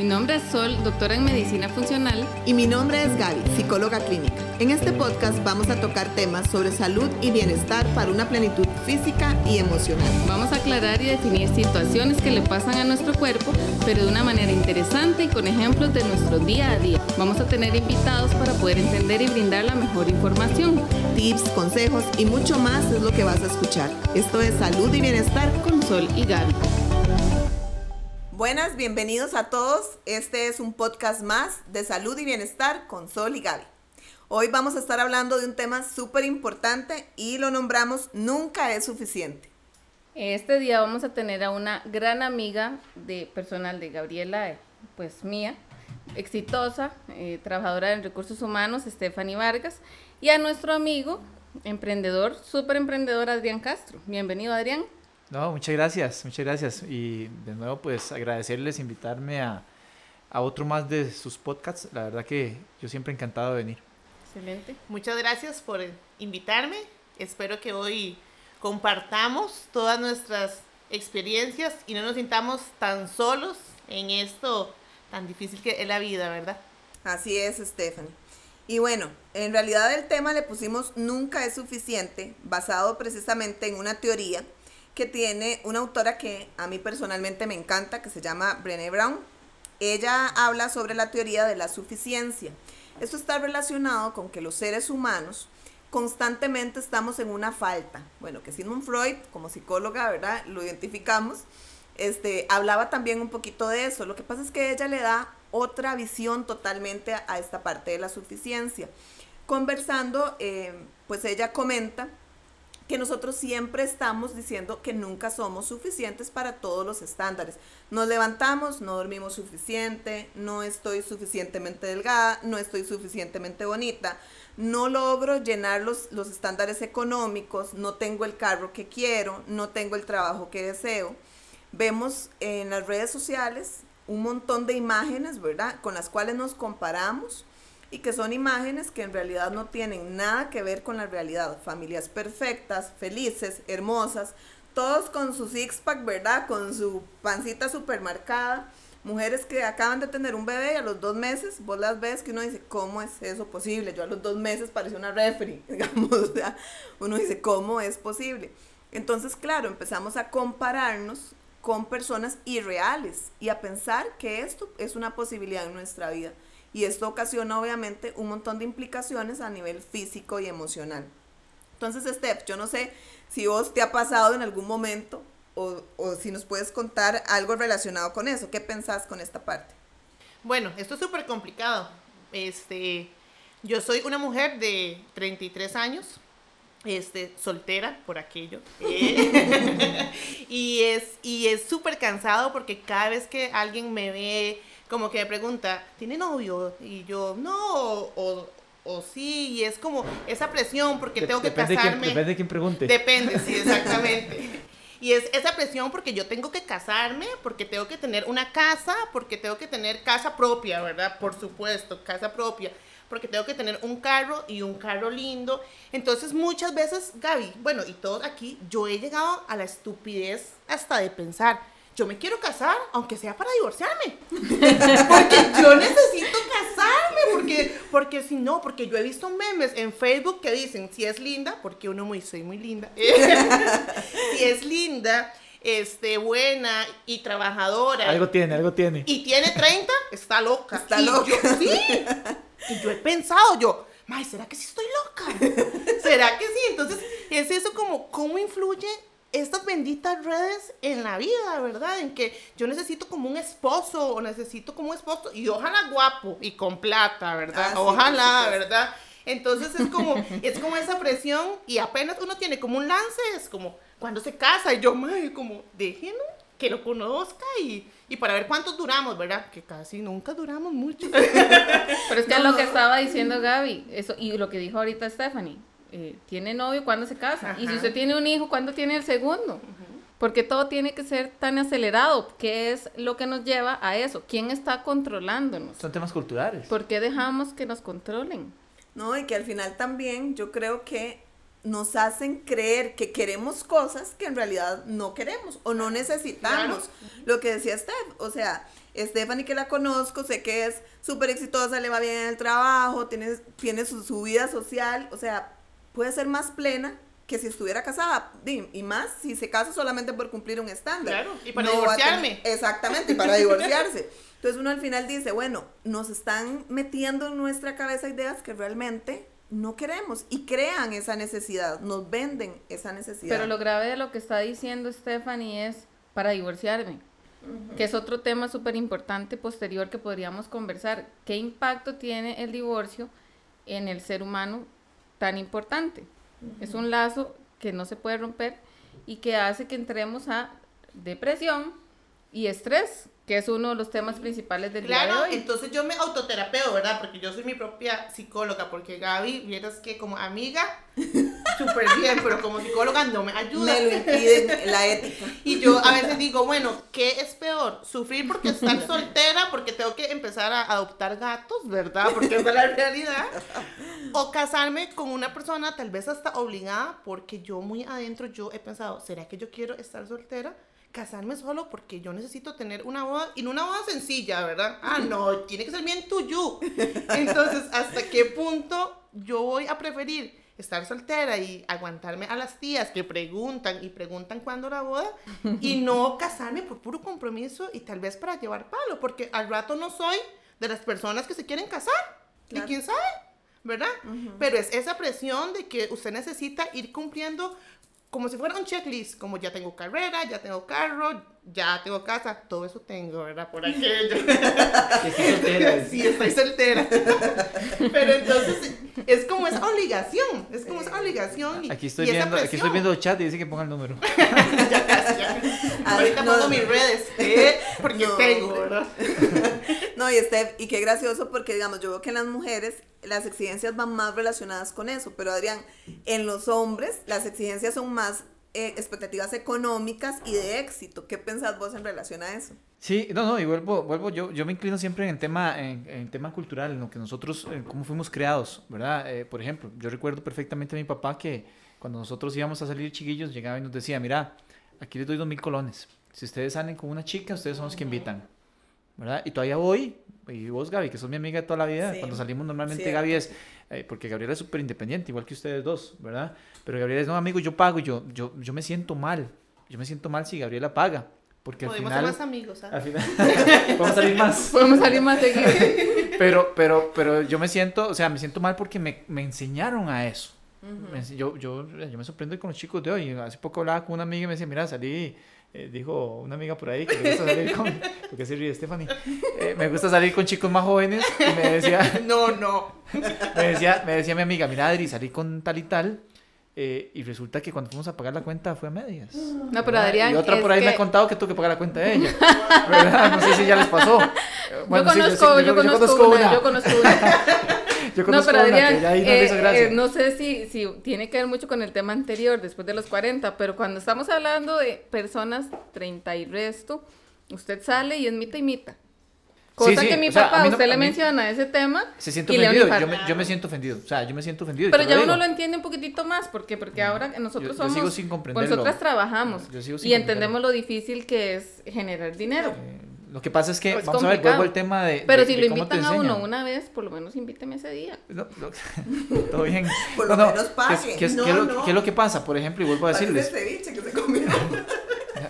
Mi nombre es Sol, doctora en medicina funcional. Y mi nombre es Gaby, psicóloga clínica. En este podcast vamos a tocar temas sobre salud y bienestar para una plenitud física y emocional. Vamos a aclarar y definir situaciones que le pasan a nuestro cuerpo, pero de una manera interesante y con ejemplos de nuestro día a día. Vamos a tener invitados para poder entender y brindar la mejor información. Tips, consejos y mucho más es lo que vas a escuchar. Esto es Salud y Bienestar con Sol y Gaby. Buenas, bienvenidos a todos. Este es un podcast más de salud y bienestar con Sol y Gaby. Hoy vamos a estar hablando de un tema súper importante y lo nombramos Nunca es suficiente. Este día vamos a tener a una gran amiga de personal de Gabriela, pues mía, exitosa, eh, trabajadora en recursos humanos, Stephanie Vargas, y a nuestro amigo, emprendedor, súper emprendedor Adrián Castro. Bienvenido, Adrián. No, muchas gracias, muchas gracias. Y de nuevo, pues agradecerles invitarme a, a otro más de sus podcasts. La verdad que yo siempre encantado de venir. Excelente. Muchas gracias por invitarme. Espero que hoy compartamos todas nuestras experiencias y no nos sintamos tan solos en esto tan difícil que es la vida, ¿verdad? Así es, Stephanie. Y bueno, en realidad el tema le pusimos nunca es suficiente, basado precisamente en una teoría que tiene una autora que a mí personalmente me encanta, que se llama Brené Brown. Ella habla sobre la teoría de la suficiencia. Esto está relacionado con que los seres humanos constantemente estamos en una falta. Bueno, que Sigmund Freud, como psicóloga, ¿verdad? Lo identificamos. Este, hablaba también un poquito de eso. Lo que pasa es que ella le da otra visión totalmente a, esta parte de la suficiencia. Conversando, eh, pues ella comenta que nosotros siempre estamos diciendo que nunca somos suficientes para todos los estándares. Nos levantamos, no dormimos suficiente, no estoy suficientemente delgada, no estoy suficientemente bonita, no logro llenar los, los estándares económicos, no tengo el carro que quiero, no tengo el trabajo que deseo. Vemos en las redes sociales un montón de imágenes, ¿verdad? Con las cuales nos comparamos y que son imágenes que en realidad no tienen nada que ver con la realidad. Familias perfectas, felices, hermosas, todos con su six-pack, ¿verdad? Con su pancita supermercada. Mujeres que acaban de tener un bebé y a los dos meses vos las ves que uno dice, ¿cómo es eso posible? Yo a los dos meses parecía una referee, digamos, o uno dice, ¿cómo es posible? Entonces, claro, empezamos a compararnos con personas irreales y a pensar que esto es una posibilidad en nuestra vida. Y esto ocasiona obviamente un montón de implicaciones a nivel físico y emocional. Entonces, Steph, yo no sé si vos te ha pasado en algún momento o, o si nos puedes contar algo relacionado con eso. ¿Qué pensás con esta parte? Bueno, esto es súper complicado. Este, yo soy una mujer de 33 años, este, soltera por aquello. Eh, y es y es súper cansado porque cada vez que alguien me ve como que me pregunta, ¿tiene novio? Y yo, no, o, o sí, y es como esa presión porque tengo que casarme. depende de quién pregunte. Depende, sí, exactamente. y es esa presión porque yo tengo que casarme, porque tengo que tener una casa, porque tengo que tener casa propia, ¿verdad? Por supuesto, casa propia. Porque tengo que tener un carro y un carro lindo. Entonces, muchas veces, Gaby, bueno, y todos aquí, yo he llegado a la estupidez hasta de pensar, yo me quiero casar, aunque sea para divorciarme. porque yo necesito casarme, porque, porque si no, porque yo he visto memes en Facebook que dicen, si es linda, porque uno muy, soy muy linda, si es linda, este, buena y trabajadora. Algo tiene, algo tiene. Y tiene 30, está loca. Está loca. Yo, sí. Y yo he pensado, yo, May, ¿será que sí estoy loca? ¿Será que sí? Entonces, es eso como, ¿cómo influye estas benditas redes en la vida, ¿verdad? En que yo necesito como un esposo o necesito como un esposo y ojalá guapo y con plata, ¿verdad? Ah, ojalá, ¿verdad? Entonces es como, es como esa presión y apenas uno tiene como un lance, es como cuando se casa y yo, madre, como déjenlo que lo conozca y, y para ver cuántos duramos, ¿verdad? Que casi nunca duramos mucho. Pero es que lo que estaba diciendo Gaby, eso, y lo que dijo ahorita Stephanie, eh, tiene novio, ¿cuándo se casa? Y si usted tiene un hijo, ¿cuándo tiene el segundo? Porque todo tiene que ser tan acelerado. ¿Qué es lo que nos lleva a eso? ¿Quién está controlándonos? Son temas culturales. ¿Por qué dejamos que nos controlen? No, y que al final también yo creo que nos hacen creer que queremos cosas que en realidad no queremos o no necesitamos. Lo que decía Steph, o sea, Stephanie que la conozco, sé que es súper exitosa, le va bien en el trabajo, tiene, tiene su, su, vida social, o sea, puede ser más plena que si estuviera casada, y más si se casa solamente por cumplir un estándar. Claro, y para divorciarme. exactamente, y para divorciarse. Entonces uno al final dice, bueno, nos están metiendo en nuestra cabeza ideas que realmente no queremos y crean esa necesidad, nos venden esa necesidad. Pero lo grave de lo que está diciendo Stephanie es para divorciarme, que es otro tema súper importante posterior que podríamos conversar. ¿Qué impacto tiene el divorcio en el ser humano tan importante? Es un lazo que no se puede romper y que hace que entremos a depresión y estrés que es uno de los temas principales del claro, día de hoy. entonces yo me autoterapeo, ¿verdad? Porque yo soy mi propia psicóloga, porque Gaby, vieras que como amiga, súper bien, pero como psicóloga no me ayuda. Me lo impide la ética. Y yo a veces digo, bueno, ¿qué es peor? ¿Sufrir porque estar soltera, porque tengo que empezar a adoptar gatos, ¿verdad? Porque esa es la realidad. O casarme con una persona tal vez hasta obligada, porque yo muy adentro yo he pensado, ¿será que yo quiero estar soltera? casarme solo porque yo necesito tener una boda y no una boda sencilla, ¿verdad? Ah, no, tiene que ser bien tuyo. Entonces, ¿hasta qué punto yo voy a preferir estar soltera y aguantarme a las tías que preguntan y preguntan cuándo la boda y no casarme por puro compromiso y tal vez para llevar palo, porque al rato no soy de las personas que se quieren casar. ¿Y quién sabe? ¿Verdad? Pero es esa presión de que usted necesita ir cumpliendo como si fuera un checklist, como ya tengo carrera, ya tengo carro, ya tengo casa, todo eso tengo, ¿verdad? Por aquello. Soltera. Sí, estoy soltera. Pero entonces es como esa obligación, es como esa obligación. aquí estoy viendo, aquí estoy viendo el chat y dice que ponga el número. ya casi, ya. Ahorita pongo mis redes, ¿eh? porque tengo, ¿verdad? no, y Steph, y qué gracioso porque digamos, yo veo que en las mujeres las exigencias van más relacionadas con eso, pero Adrián, en los hombres las exigencias son más eh, expectativas económicas y de éxito. ¿Qué pensás vos en relación a eso? Sí, no, no, y vuelvo, vuelvo yo, yo me inclino siempre en el tema, en, en tema cultural, en lo que nosotros, en cómo fuimos creados, ¿verdad? Eh, por ejemplo, yo recuerdo perfectamente a mi papá que cuando nosotros íbamos a salir chiquillos, llegaba y nos decía, mira, aquí les doy dos mil colones. Si ustedes salen con una chica, ustedes son los que invitan. ¿Verdad? Y todavía voy, y vos Gaby, que sos mi amiga de toda la vida, cuando salimos normalmente Cierto. Gaby es, eh, porque Gabriela es súper independiente, igual que ustedes dos, ¿verdad? Pero Gabriela es, no, amigo, yo pago, y yo, yo, yo me siento mal, yo me siento mal si Gabriela paga. Porque Podemos al final, ser más amigos, ¿ah? al final podemos salir más. Podemos salir más seguido. pero, pero, pero yo me siento, o sea, me siento mal porque me, me enseñaron a eso. Uh -huh. me, yo, yo, yo me sorprendo con los chicos de hoy. Hace poco hablaba con una amiga y me decía, mira, salí eh, dijo una amiga por ahí que me gusta salir con. porque se ríe Stephanie. Eh, me gusta salir con chicos más jóvenes. Y me decía. No, no. Me decía, me decía mi amiga, mira, Adri, salí con tal y tal. Eh, y resulta que cuando fuimos a pagar la cuenta fue a medias. No, pero Adrián. Y otra por ahí que... me ha contado que tuvo que pagar la cuenta de ella. ¿verdad? No sé si ya les pasó. Bueno, yo, conozco, sí, yo, yo, yo, conozco, conozco una, una. Yo conozco. Yo no, pero Adrián, no eh, eh, no sé si, si tiene que ver mucho con el tema anterior, después de los 40, pero cuando estamos hablando de personas 30 y resto, usted sale y es mita y mita. Cosa Sí, sí, que mi o papá, no- usted le menciona ese tema. Se siente ofendido. Yo me, yo me siento ofendido. O sea, yo me siento ofendido. Pero ya lo uno lo entiende un poquitito más, ¿por qué? Porque ahora nosotros Yo- yo somos, sigo sin comprenderlo. nosotras trabajamos Yo sigo sin y entendemos lo difícil que es generar dinero. Eh, lo que pasa es que, Es vamos a ver, vuelvo al tema de. Pero de- si de lo invitan a uno una vez, por lo menos invíteme ese día. No, no, todo bien. Por lo no, menos ¿qué pague. ¿Qué qué no. qué es lo que pasa? Por ejemplo, y vuelvo a decirles, ceviche que se comió.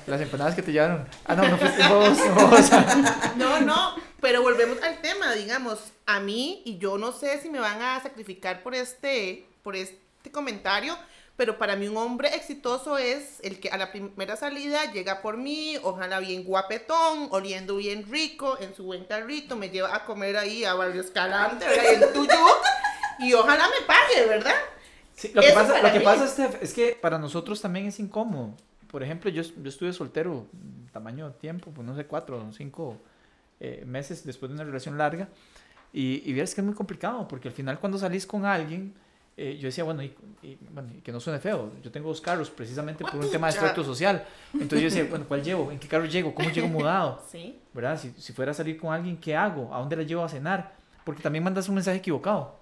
las empanadas que te llevaron. Ah, no, no fuiste vos. No, no, pero volvemos al tema, digamos, a mí, y yo no sé si me van a sacrificar por este, por este comentario, pero para mí un hombre exitoso es el que a la primera salida llega por mí, ojalá bien guapetón, oliendo bien rico, en su buen carrito, me lleva a comer ahí a Barrio Escalante, ¿verdad? En tuyo, y ojalá me pague, ¿verdad? sí, lo que Eso pasa, lo que pasa Steph, es que para nosotros también es incómodo. Por ejemplo, yo, yo estuve soltero, tamaño tiempo, pues no sé, cuatro o cinco eh, meses después de una relación larga. Y, y vieras que es muy complicado, porque al final cuando salís con alguien, eh, yo decía, bueno y, y- bueno, y que no suene feo, yo tengo dos carros precisamente por un tema de estrato social. Entonces yo decía, bueno, ¿cuál llevo? ¿En qué carro llego? ¿Cómo llego mudado? Sí. ¿verdad? Si, si fuera a salir con alguien, ¿qué hago? ¿A dónde la llevo a cenar? Porque también mandas un mensaje equivocado.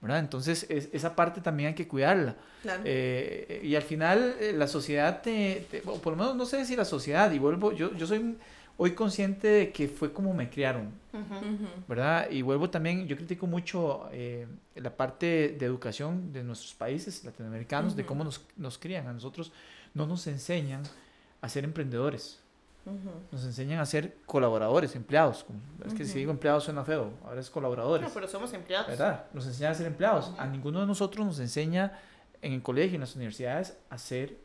¿verdad? Entonces, es- esa parte también hay que cuidarla. Claro. Eh, y al final, eh, la sociedad, te, te- o por lo menos no sé si la sociedad, y vuelvo, yo, yo soy hoy consciente de que fue como me criaron. ¿verdad? Y vuelvo también, yo critico mucho eh, la parte de educación de nuestros países latinoamericanos, de cómo nos, nos crían. A nosotros no nos enseñan a ser emprendedores, nos enseñan a ser colaboradores, empleados. como- Es que si digo empleados suena feo, ahora es colaboradores. No, pero somos empleados. ¿verdad? Nos enseñan a ser empleados. A ninguno de nosotros nos enseña en el colegio, en las universidades, a ser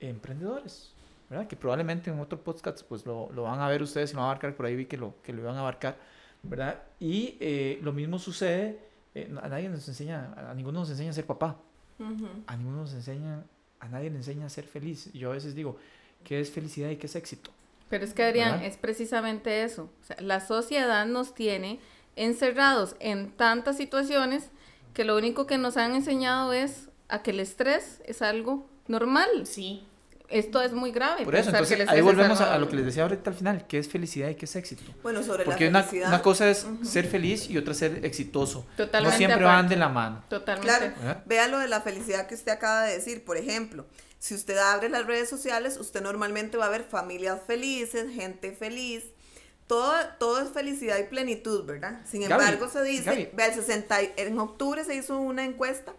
emprendedores, ¿verdad? Que probablemente en otro podcast pues lo, lo van a ver ustedes y lo van a abarcar, por ahí vi que lo, que lo iban a abarcar, ¿verdad? Y eh, lo mismo sucede, eh, a nadie nos enseña, a ninguno nos enseña a ser papá, Ujú. a ninguno nos enseña, a nadie le enseña a ser feliz. Yo a veces digo, ¿qué es felicidad y qué es éxito? Pero es que Adrián, ¿Verdad? es precisamente eso. O sea, la sociedad nos tiene encerrados en tantas situaciones que lo único que nos han enseñado es a que el estrés es algo normal. Sí. Esto es muy grave. Por eso, que entonces ahí volvemos a, lo que les decía ahorita al final, ¿qué es felicidad y qué es éxito? Bueno, sobre Porque la una, felicidad. una cosa es ser feliz y otra ser exitoso. Totalmente no siempre aparte. van de la mano. Totalmente. Claro, ¿verdad? vea lo de la felicidad que usted acaba de decir. Por ejemplo, si usted abre las redes sociales, usted normalmente va a ver familias felices, gente feliz. Todo, todo es felicidad y plenitud, ¿verdad? Sin Gaby, embargo, se dice, Gaby. vea, el 60, y- en octubre se hizo una encuesta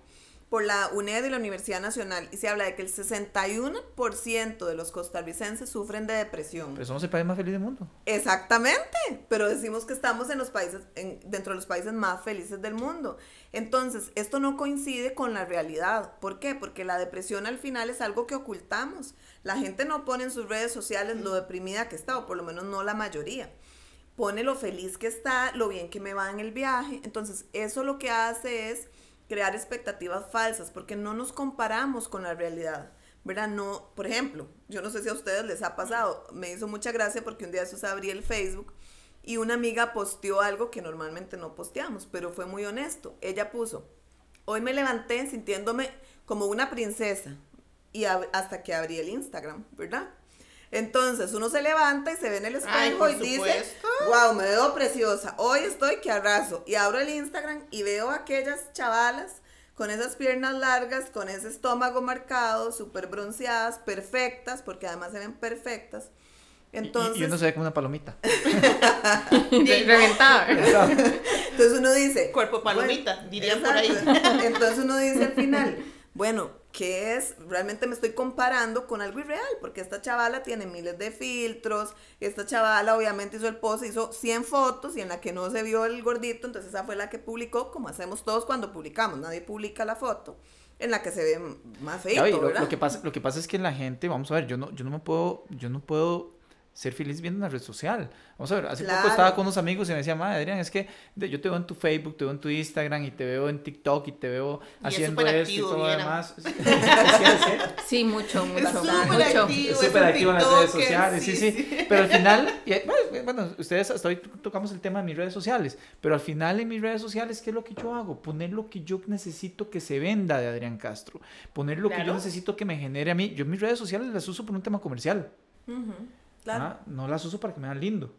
por la UNED y la Universidad Nacional y se habla de que el 61% de los costarricenses sufren de depresión. Pero somos el país más feliz del mundo. Exactamente, pero decimos que estamos en los países, en- dentro de los países más felices del mundo. Entonces, esto no coincide con la realidad. ¿Por qué? Porque la depresión al final es algo que ocultamos. La gente no pone en sus redes sociales lo deprimida que está, o por lo menos no la mayoría. Pone lo feliz que está, lo bien que me va en el viaje. Entonces, eso lo que hace es crear expectativas falsas, porque no nos comparamos con la realidad. ¿verdad? No, por ejemplo, yo no sé si a ustedes les ha pasado, me hizo mucha gracia porque un día eso abrí el Facebook y una amiga posteó algo que normalmente no posteamos, pero fue muy honesto. Ella puso, hoy me levanté sintiéndome como una princesa y hasta que abrí el Instagram, ¿verdad? Entonces uno se levanta y se ve en el espejo Ay, y dice, wow, me veo preciosa, hoy estoy que arraso. Y abro el Instagram y veo a aquellas chavalas con esas piernas largas, con ese estómago marcado, súper bronceadas, perfectas, porque además se ven perfectas. Y- y- Entonces, y uno se ve como una palomita. Re- Reventado. entonces uno dice... Cuerpo palomita, bueno, dirían por ahí. Entonces uno dice al final, bueno, ¿qué es? Realmente me estoy comparando con algo irreal, porque esta chavala tiene miles de filtros, esta chavala obviamente hizo el post, hizo 100 fotos y en la que no se vio el gordito, entonces esa fue la que publicó, como hacemos todos cuando publicamos, nadie publica la foto en la que se ve más feito, lo, ¿verdad? lo que pasa, lo que pasa es que la gente, vamos a ver, yo no, yo no me puedo, yo no puedo ser feliz viendo una red social. Vamos a ver, hace Claro. poco estaba con unos amigos y me decía, madre Adrián, es que yo te veo en tu Facebook, te veo en tu Instagram y te veo en TikTok y te veo Y es haciendo súper esto y todo lo demás. Sí, mucho, mucho, Es súper mucho. activo. Es es súper un activo en las redes sociales, sí, sí, sí. Pero al final, y, eh, bueno, bueno, ustedes hasta hoy tocamos el tema de mis redes sociales, pero al final en mis redes sociales, ¿qué es lo que yo hago? Poner lo que yo necesito que se venda de Adrián Castro, poner lo que yo necesito que me genere a mí. Yo mis redes sociales las uso por un tema comercial, Ujú, claro. ¿ah? no las uso para que me vean lindo.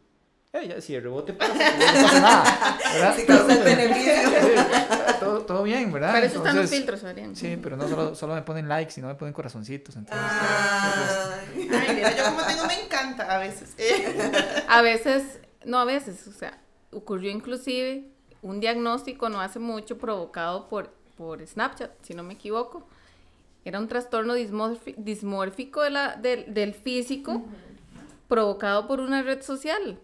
Eh, ya, si el rebote pasa, pues, no pasa nada, ¿verdad? Si causa el beneficio. Todo, todo bien, ¿verdad? Para eso están los filtros, Adrián. Sí, pero no solo, solo me ponen likes, sino me ponen corazoncitos. Entonces, Ay. Ay, mira, yo como tengo me encanta a veces. A veces, no a veces, o sea, ocurrió inclusive un diagnóstico no hace mucho provocado por, por Snapchat, si no me equivoco. Era un trastorno dismórfico de la, del, del físico provocado por una red social.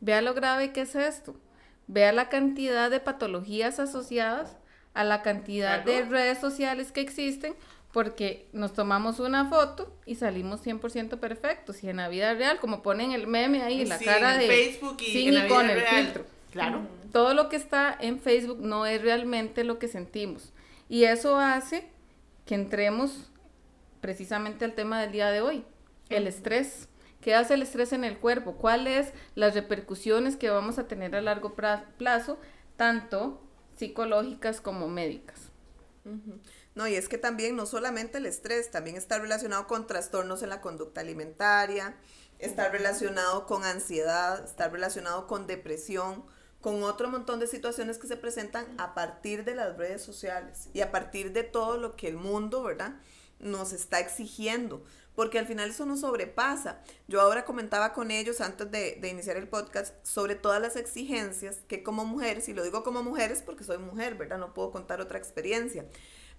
Vea lo grave que es esto. Vea la cantidad de patologías asociadas a la cantidad de redes sociales que existen porque nos tomamos una foto y salimos 100% perfectos. Y en la vida real, como ponen el meme ahí, la Sí, cara en de... Facebook y sin en y la vida con el real. filtro. Claro. Todo lo que está en Facebook no es realmente lo que sentimos. Y eso hace que entremos precisamente al tema del día de hoy, el estrés. ¿Qué hace el estrés en el cuerpo? ¿Cuáles las repercusiones que vamos a tener a largo plazo, tanto psicológicas como médicas? No, y es que también no solamente el estrés, también está relacionado con trastornos en la conducta alimentaria, está relacionado con ansiedad, está relacionado con depresión, con otro montón de situaciones que se presentan a partir de las redes sociales y a partir de todo lo que el mundo, ¿verdad? Nos está exigiendo, porque al final eso nos sobrepasa. Yo ahora comentaba con ellos antes de, de iniciar el podcast sobre todas las exigencias que como mujeres, y lo digo como mujeres porque soy mujer, ¿verdad? No puedo contar otra experiencia.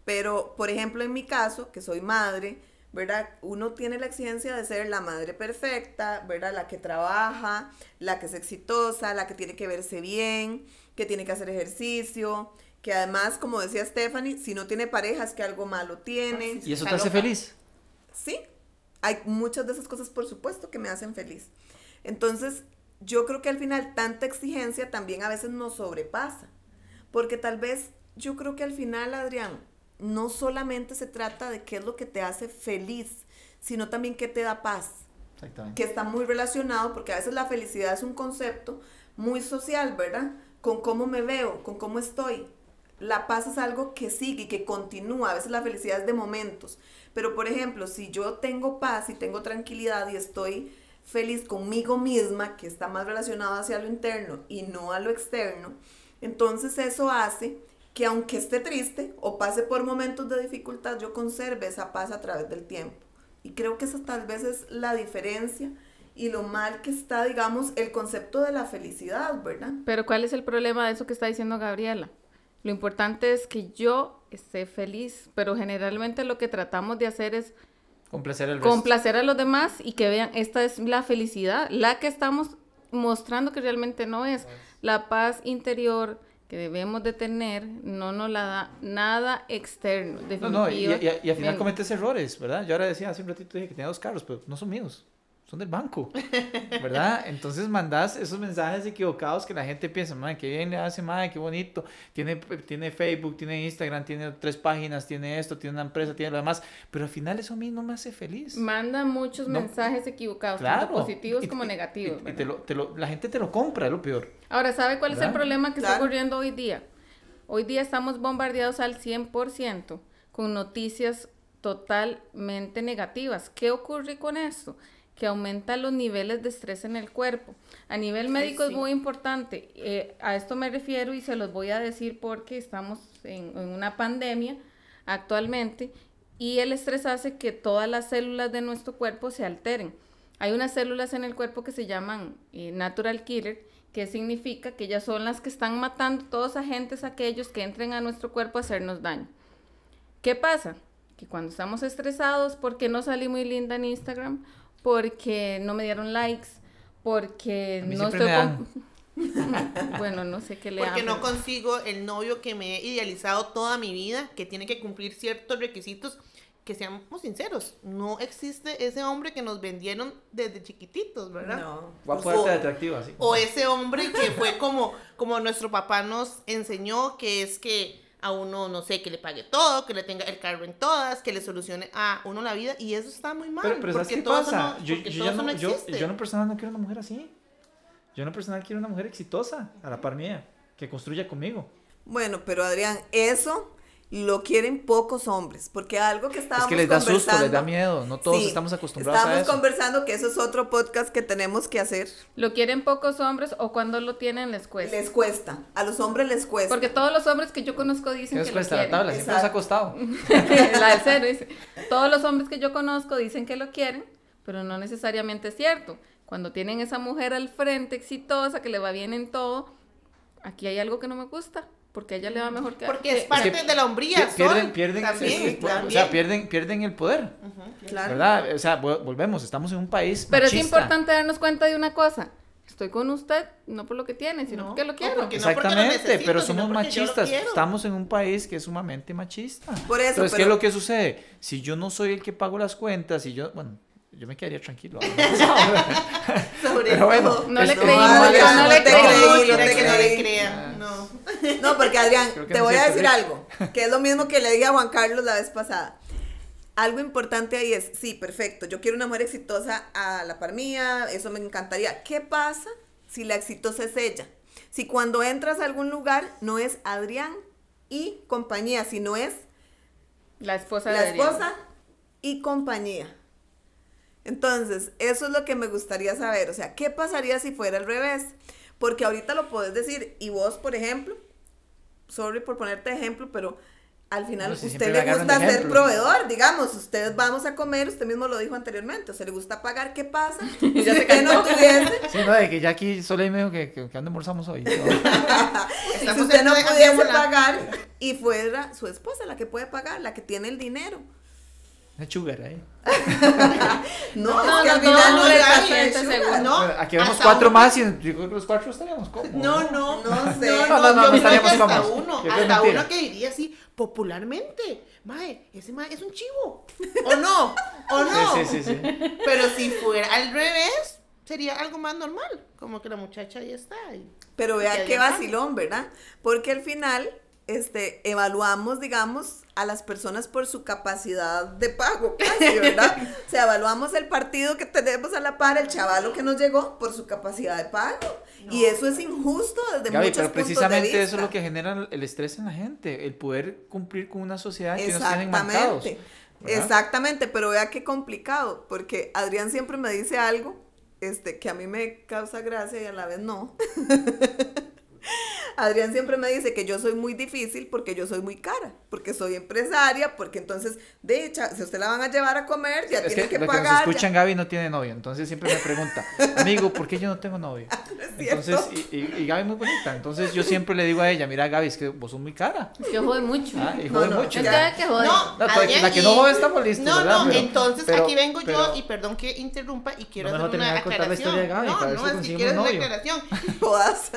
Pero, por ejemplo, en mi caso, que soy madre, ¿verdad? Uno tiene la exigencia de ser la madre perfecta, ¿verdad? La que trabaja, la que es exitosa, la que tiene que verse bien, que tiene que hacer ejercicio, que además, como decía Stephanie, si no tiene pareja es que algo malo tiene. ¿Y eso te hace feliz? Sí, hay muchas de esas cosas, por supuesto, que me hacen feliz. Entonces, yo creo que al final tanta exigencia también a veces nos sobrepasa, porque tal vez yo creo que al final, Adrián, no solamente se trata de qué es lo que te hace feliz, sino también qué te da paz. Que está muy relacionado, porque a veces la felicidad es un concepto muy social, ¿verdad? Con cómo me veo, con cómo estoy. La paz es algo que sigue y que continúa. A veces la felicidad es de momentos. Pero, por ejemplo, si yo tengo paz y tengo tranquilidad y estoy feliz conmigo misma, que está más relacionado hacia lo interno y no a lo externo, entonces eso hace que aunque esté triste o pase por momentos de dificultad, yo conserve esa paz a través del tiempo. Y creo que esa tal vez es la diferencia y lo mal que está, digamos, el concepto de la felicidad, ¿verdad? Pero ¿cuál es el problema de eso que está diciendo Gabriela? Lo importante es que yo esté feliz, pero generalmente lo que tratamos de hacer es complacer, el complacer a los demás y que vean, esta es la felicidad, la que estamos mostrando que realmente no es. La paz interior, que debemos de tener no nos la da nada externo. No, no, y, y, al final cometes errores, ¿verdad? Yo ahora decía hace un ratito dije que tenía dos carros, pero no son míos son del banco, ¿verdad? Entonces mandas esos mensajes equivocados que la gente piensa, madre, qué bien le hace, madre, qué bonito, tiene, tiene Facebook, tiene Instagram, tiene tres páginas, tiene esto, tiene una empresa, tiene lo demás, pero al final eso a mí no me hace feliz. Manda muchos mensajes equivocados, tanto positivos como negativos. Y, te lo, la gente te lo compra, es lo peor. Ahora, ¿sabe cuál es el problema que está ocurriendo hoy día? Hoy día estamos bombardeados al 100% con noticias totalmente negativas. ¿Qué ocurre con esto? Que aumenta los niveles de estrés en el cuerpo. A nivel médico es muy importante. Eh, a esto me refiero y se los voy a decir porque estamos en, una pandemia actualmente y el estrés hace que todas las células de nuestro cuerpo se alteren. Hay unas células en el cuerpo que se llaman eh, natural killer, que significa que ellas son las que están matando todos agentes aquellos que entren a nuestro cuerpo a hacernos daño. ¿Qué pasa? Que cuando estamos estresados, porque no salí muy linda en Instagram? Porque no me dieron likes, porque no estoy bueno, no sé qué le Porque no consigo el novio que me he idealizado toda mi vida, que tiene que cumplir ciertos requisitos que seamos sinceros, no existe ese hombre que nos vendieron desde chiquititos, ¿verdad? No. Guapo, o, atractivo, así. O ese hombre que fue como, como nuestro papá nos enseñó, que es que a uno, no sé, que le pague todo, que le tenga el carro en todas, que le solucione a uno la vida, y eso está muy mal. Pero, pero ¿sabes qué pasa? yo, yo, ya no, yo, yo no personal no quiero una mujer así. Yo no personal quiero una mujer exitosa, a la par mía, que construya conmigo. Bueno, pero Adrián, eso lo quieren pocos hombres, porque algo que estábamos Es que les da susto, les da miedo, no todos estamos acostumbrados a eso. Estamos conversando que eso es otro podcast que tenemos que hacer. ¿Lo quieren pocos hombres o cuando lo tienen les cuesta? Les cuesta, a los hombres les cuesta. Porque todos los hombres que yo conozco dicen que cuesta lo quieren. la tabla? Siempre les ha costado. la del cero dice, todos los hombres que yo conozco dicen que lo quieren, pero no necesariamente es cierto. Cuando tienen esa mujer al frente exitosa, que le va bien en todo, aquí hay algo que no me gusta porque a ella le va mejor que Porque es parte de la hombría. Pierden, pierden, O sea, pierden, pierden el poder. claro. ¿Verdad? O sea, volvemos, estamos en un país. Pero es importante darnos cuenta de una cosa. Estoy con usted no por lo que tiene, sino porque lo quiero. Exactamente, pero somos machistas. Estamos en un país que es sumamente machista. Por eso. Entonces, ¿qué es lo que sucede? Si yo no soy el que pago las cuentas, y yo, bueno, yo me quedaría tranquilo. Sobre Pero bueno, no le creímos, no, no, le creímos. No le crean, no. No, porque Adrián, te voy a decir algo, que es lo mismo que le dije a Juan Carlos la vez pasada. Algo importante ahí es, sí, perfecto, yo quiero una mujer exitosa a la par mía, eso me encantaría. ¿Qué pasa si la exitosa es ella? Si cuando entras a algún lugar no es Adrián y compañía, sino es la esposa la esposa y compañía. Entonces, eso es lo que me gustaría saber. O sea, ¿qué pasaría si fuera al revés? Porque ahorita lo puedes decir, y vos, por ejemplo, sorry por ponerte ejemplo, pero al final No, si usted le gusta de ser proveedor, digamos, ustedes vamos a comer, usted mismo lo dijo anteriormente, o sea, le gusta pagar, ¿qué pasa? Si Ya se usted no tuviese, Sí, no, de que ya aquí Soleil me dijo que, que, que ando almorzamos hoy. si usted no pudiese pagar y fuera su esposa la que puede pagar, la que tiene el dinero. Una sugar ahí. No, No, es que no, al final no le seguro. No, aquí vemos hasta cuatro uno- más y yo creo que los cuatro estaríamos cómodos. No, no, No sé. No, No, no, no, no yo creo estaríamos hasta cómodos. uno, Yo hasta mentira. uno que diría así popularmente, mae, ese mae es un chivo. ¿O no? ¿O no? Sí, sí, sí, sí. Pero si fuera al revés, sería algo más normal, como que la muchacha ahí está. y- Pero vea qué vacilón, ¿verdad? Porque al final, este, evaluamos, digamos, a las personas por su capacidad de pago, casi, ¿verdad? o sea, evaluamos el partido que tenemos a la par, el chavalo que nos llegó, por su capacidad de pago. y eso es injusto desde Gaby, muchos pero puntos precisamente de eso es lo vista. que genera el estrés en la gente, el poder cumplir con una sociedad que nos tienen marcados. Exactamente. ¿verdad? Exactamente, pero vea qué complicado, porque Adrián siempre me dice algo este, que a mí me causa gracia y a la vez no. Adrián siempre me dice que yo soy muy difícil porque yo soy muy cara, porque soy empresaria, porque entonces, de hecho, si usted la van a llevar a comer, ya tiene que, que, lo que nos pagar. ya- escuchan, Gaby no tiene novio, entonces siempre me pregunta, amigo, ¿por qué yo no tengo novio? cierto. Entonces, y, y, y Gaby es muy bonita, entonces yo siempre le digo a ella, mira Gaby, es que vos sos muy cara, Es que jode mucho. ¿ah? y No, jode no, mucho. Es ya. que jode. No, No, Adrián, la que no jode estamos listos, No, ¿verdad? no, Pero- entonces pero- aquí vengo pero- yo y perdón que interrumpa y quiero No hacer una de aclaración. historia de Gaby, no, no, si es que quiero hacer una aclaración.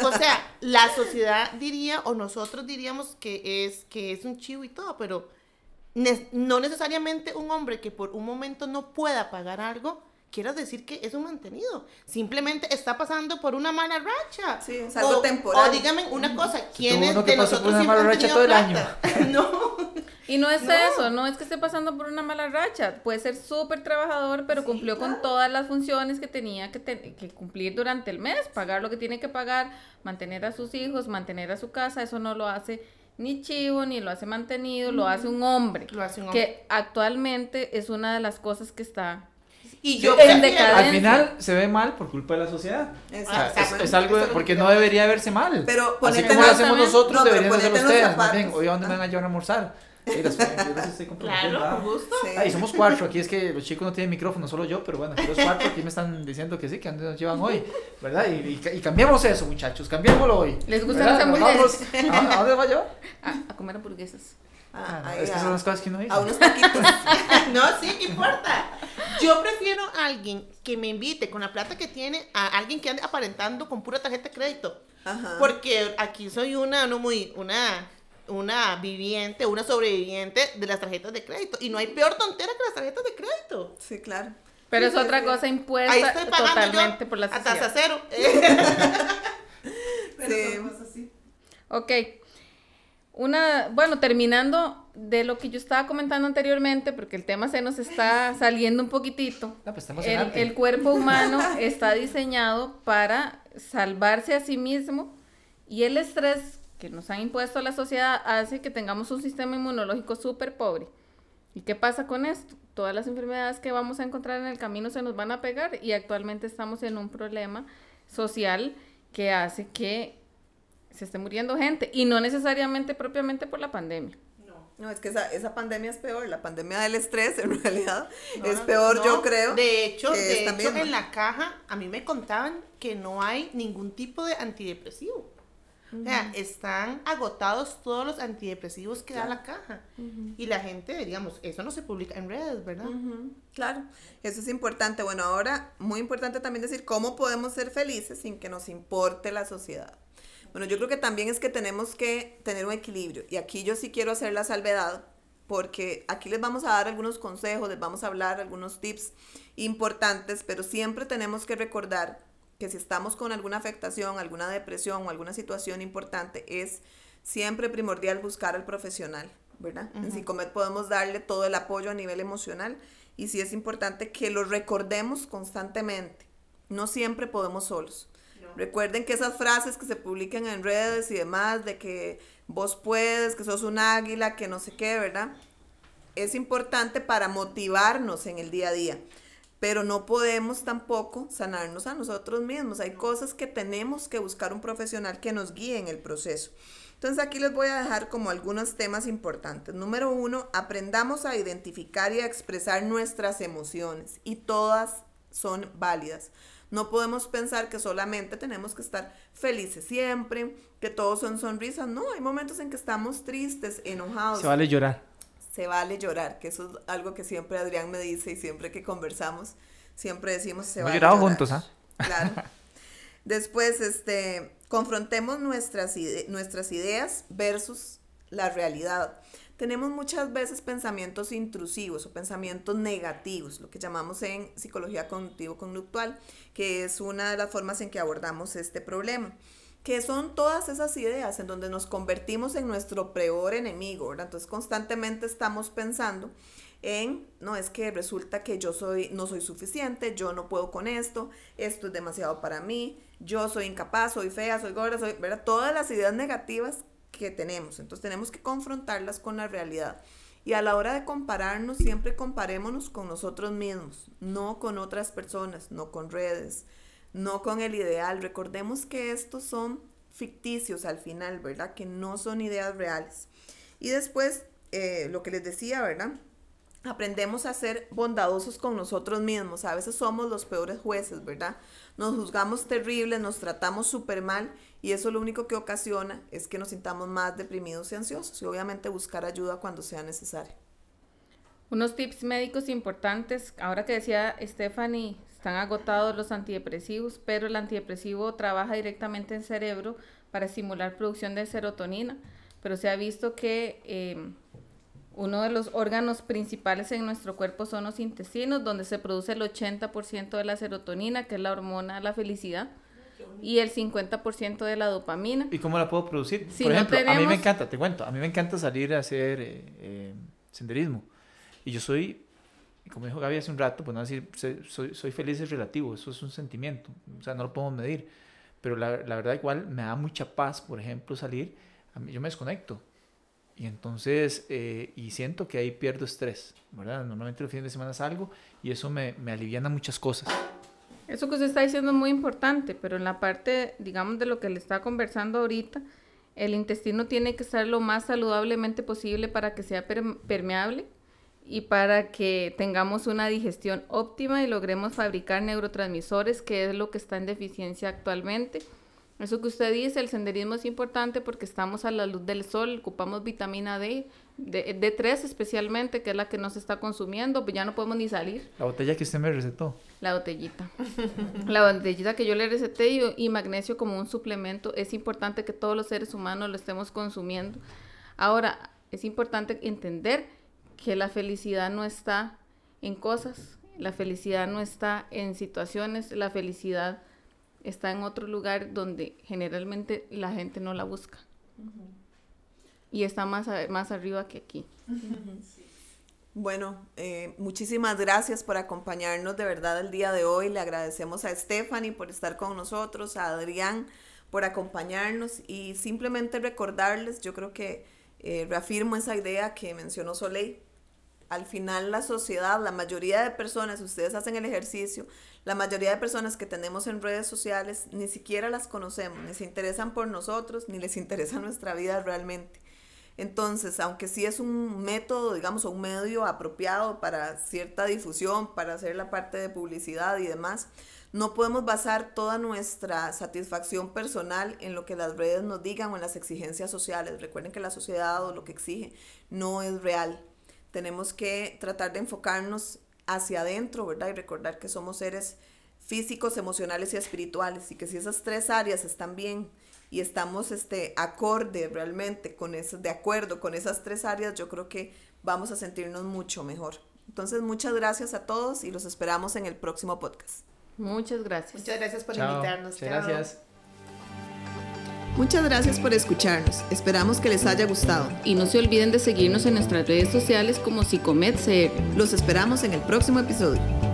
O sea, la sociedad diría, o nosotros diríamos que es, que es un chivo y todo, pero ne- no necesariamente un hombre que por un momento no pueda pagar algo, quiera decir que es un mantenido. Simplemente está pasando por una mala racha. Sí, es algo o, temporal. O dígame una cosa, ¿quién es de pasó por nosotros una mala racha todo el tenido plata? no. Y no es No. eso, no es que esté pasando por una mala racha. Puede ser súper trabajador, pero cumplió con todas las funciones que tenía que, te- que cumplir durante el mes, pagar lo que tiene que pagar, mantener a sus hijos, mantener a su casa. Eso no lo hace ni chivo, ni lo hace mantenido, lo hace un hombre. Lo hace un Que actualmente es una de las cosas que está Y Sí, yo sea, en. Al final se ve mal por culpa de la sociedad. O sea, es, es algo porque que no yo- debería verse mal. Pero Así como lo hacemos nosotros, No, deberían hacerlo ustedes. Más bien, a dónde me van a llevar a almorzar. Sí, las- yo Claro, gusto. Sí. Ay, somos cuatro, aquí es que los chicos no tienen micrófono, solo yo, pero bueno, aquí los cuatro aquí me están diciendo que sí, que nos llevan hoy, ¿verdad? Y, y, y cambiamos eso, muchachos, cambiémoslo hoy. ¿Les gustan ¿verdad? las hamburguesas? ¿A, a dónde va llevar? a, a comer hamburguesas. Ah, Ah, ahí es que a- son las cosas que uno dice. a unos taquitos. No, sí, ¿qué importa? Yo prefiero a alguien que me invite con la plata que tiene a alguien que ande aparentando con pura tarjeta de crédito. Ajá. Porque aquí soy una, no muy, una, una viviente, una sobreviviente de las tarjetas de crédito. Y no hay peor tontera que las tarjetas de crédito. Sí, claro. Pero Sí, es sí, otra sí. cosa impuesta Ahí estoy pagando totalmente yo por la a tasa sociedad. cero. Sí. Ok. Una, bueno, terminando de lo que yo estaba comentando anteriormente, porque el tema se nos está saliendo un poquitito. No, pues El, el cuerpo humano está diseñado para salvarse a sí mismo y el estrés que nos ha impuesto la sociedad hace que tengamos un sistema inmunológico súper pobre. ¿Y qué pasa con esto? Todas las enfermedades que vamos a encontrar en el camino se nos van a pegar y actualmente estamos en un problema social que hace que se esté muriendo gente y no necesariamente propiamente por la pandemia. No, es que esa, esa pandemia es peor, la pandemia del estrés en realidad No, es no, peor, no. yo creo. De hecho, que de hecho misma. en la caja a mí me contaban que no hay ningún tipo de antidepresivo. O sea, están agotados todos los antidepresivos que da la caja. Y la gente, digamos, eso no se publica en redes, ¿verdad? Claro, eso es importante. Bueno, ahora muy importante también decir cómo podemos ser felices sin que nos importe la sociedad. Bueno, yo creo que también es que tenemos que tener un equilibrio. Y aquí yo sí quiero hacer la salvedad, porque aquí les vamos a dar algunos consejos, les vamos a hablar algunos tips importantes, pero siempre tenemos que recordar que si estamos con alguna afectación, alguna depresión o alguna situación importante, es siempre primordial buscar al profesional, ¿verdad? En Psicomed podemos darle todo el apoyo a nivel emocional y sí es importante que lo recordemos constantemente. No siempre podemos solos. Recuerden que esas frases que se publican en redes y demás, de que vos puedes, que sos un águila, que no sé qué, ¿verdad? Es importante para motivarnos en el día a día. pero no podemos tampoco sanarnos a nosotros mismos. Hay cosas que tenemos que buscar un profesional que nos guíe en el proceso. Entonces aquí les voy a dejar como algunos temas importantes. Número uno, aprendamos a identificar y a expresar nuestras emociones y todas son válidas. No podemos pensar que solamente tenemos que estar felices siempre, que todos son sonrisas. No, hay momentos en que estamos tristes, enojados. Se vale llorar se vale llorar, que eso es algo que siempre Adrián me dice y siempre que conversamos, siempre decimos se vale llorado juntos, ¿ah? Claro. Después, este, confrontemos nuestras, nuestras ideas versus la realidad. Tenemos muchas veces pensamientos intrusivos o pensamientos negativos, lo que llamamos en psicología cognitivo-conductual, que es una de las formas en que abordamos este problema que son todas esas ideas en donde nos convertimos en nuestro peor enemigo, ¿verdad? Entonces constantemente estamos pensando en, no, es que resulta que yo soy, no soy suficiente, yo no puedo con esto, esto es demasiado para mí, yo soy incapaz, soy fea, soy gorda, soy, ¿verdad? Todas las ideas negativas que tenemos, entonces tenemos que confrontarlas con la realidad. Y a la hora de compararnos, siempre comparémonos con nosotros mismos, no con otras personas, no con redes, no con el ideal. Recordemos que estos son ficticios al final, ¿verdad? Que no son ideas reales. Y después, eh, lo que les decía, ¿verdad? Aprendemos a ser bondadosos con nosotros mismos. A veces somos los peores jueces, ¿verdad? Nos juzgamos terribles, nos tratamos súper mal y eso lo único que ocasiona es que nos sintamos más deprimidos y ansiosos y obviamente buscar ayuda cuando sea necesario. Unos tips médicos importantes, ahora que decía Stephanie están agotados los antidepresivos, pero el antidepresivo trabaja directamente en cerebro para estimular producción de serotonina, pero se ha visto que eh, uno de los órganos principales en nuestro cuerpo son los intestinos, donde se produce el 80% de la serotonina, que es la hormona de la felicidad, y el 50% de la dopamina. ¿Y cómo la puedo producir? Por ejemplo, a mí me encanta, te cuento, a mí me encanta salir a hacer eh, eh, senderismo. Y yo soy como dijo Gaby hace un rato, pues no decir, soy, soy feliz es relativo, eso es un sentimiento, o sea, no lo podemos medir. Pero la, la verdad igual me da mucha paz, por ejemplo, salir, a mí, yo me desconecto. Y entonces, eh, y siento que ahí pierdo estrés, ¿verdad? Normalmente los fines de semana salgo y eso me, me aliviana muchas cosas. Eso que usted está diciendo es muy importante, pero en la parte, digamos, de lo que le está conversando ahorita, el intestino tiene que estar lo más saludablemente posible para que sea permeable y para que tengamos una digestión óptima y logremos fabricar neurotransmisores, que es lo que está en deficiencia actualmente. Eso que usted dice, el senderismo es importante porque estamos a la luz del sol, ocupamos vitamina D, D, 3 especialmente, que es la que no se está consumiendo, pues ya no podemos ni salir. La botella que usted me recetó. La botellita. la botellita que yo le receté y, y magnesio como un suplemento, es importante que todos los seres humanos lo estemos consumiendo. Ahora, es importante entender que la felicidad no está en cosas, la felicidad no está en situaciones, la felicidad está en otro lugar donde generalmente la gente no la busca. Y está más, más arriba que aquí. Bueno, eh, muchísimas gracias por acompañarnos de verdad el día de hoy. Le agradecemos a Stephanie por estar con nosotros, a Adrián por acompañarnos y simplemente recordarles, yo creo que eh, reafirmo esa idea que mencionó Soleil, al final la sociedad, la mayoría de personas, ustedes hacen el ejercicio, la mayoría de personas que tenemos en redes sociales ni siquiera las conocemos, ni se interesan por nosotros, ni les interesa nuestra vida realmente. Entonces, aunque sí es un método, digamos, un medio apropiado para cierta difusión, para hacer la parte de publicidad y demás, no podemos basar toda nuestra satisfacción personal en lo que las redes nos digan o en las exigencias sociales. Recuerden que la sociedad o lo que exige no es real tenemos que tratar de enfocarnos hacia adentro, ¿verdad? Y recordar que somos seres físicos, emocionales y espirituales y que si esas tres áreas están bien y estamos este acorde realmente con eso, de acuerdo con esas tres áreas, yo creo que vamos a sentirnos mucho mejor. Entonces, muchas gracias a todos y los esperamos en el próximo podcast. Muchas gracias. Muchas gracias por invitarnos. Muchas gracias. Muchas gracias por escucharnos. Esperamos que les haya gustado. Y no se olviden de seguirnos en nuestras redes sociales como Psicomed Los esperamos en el próximo episodio.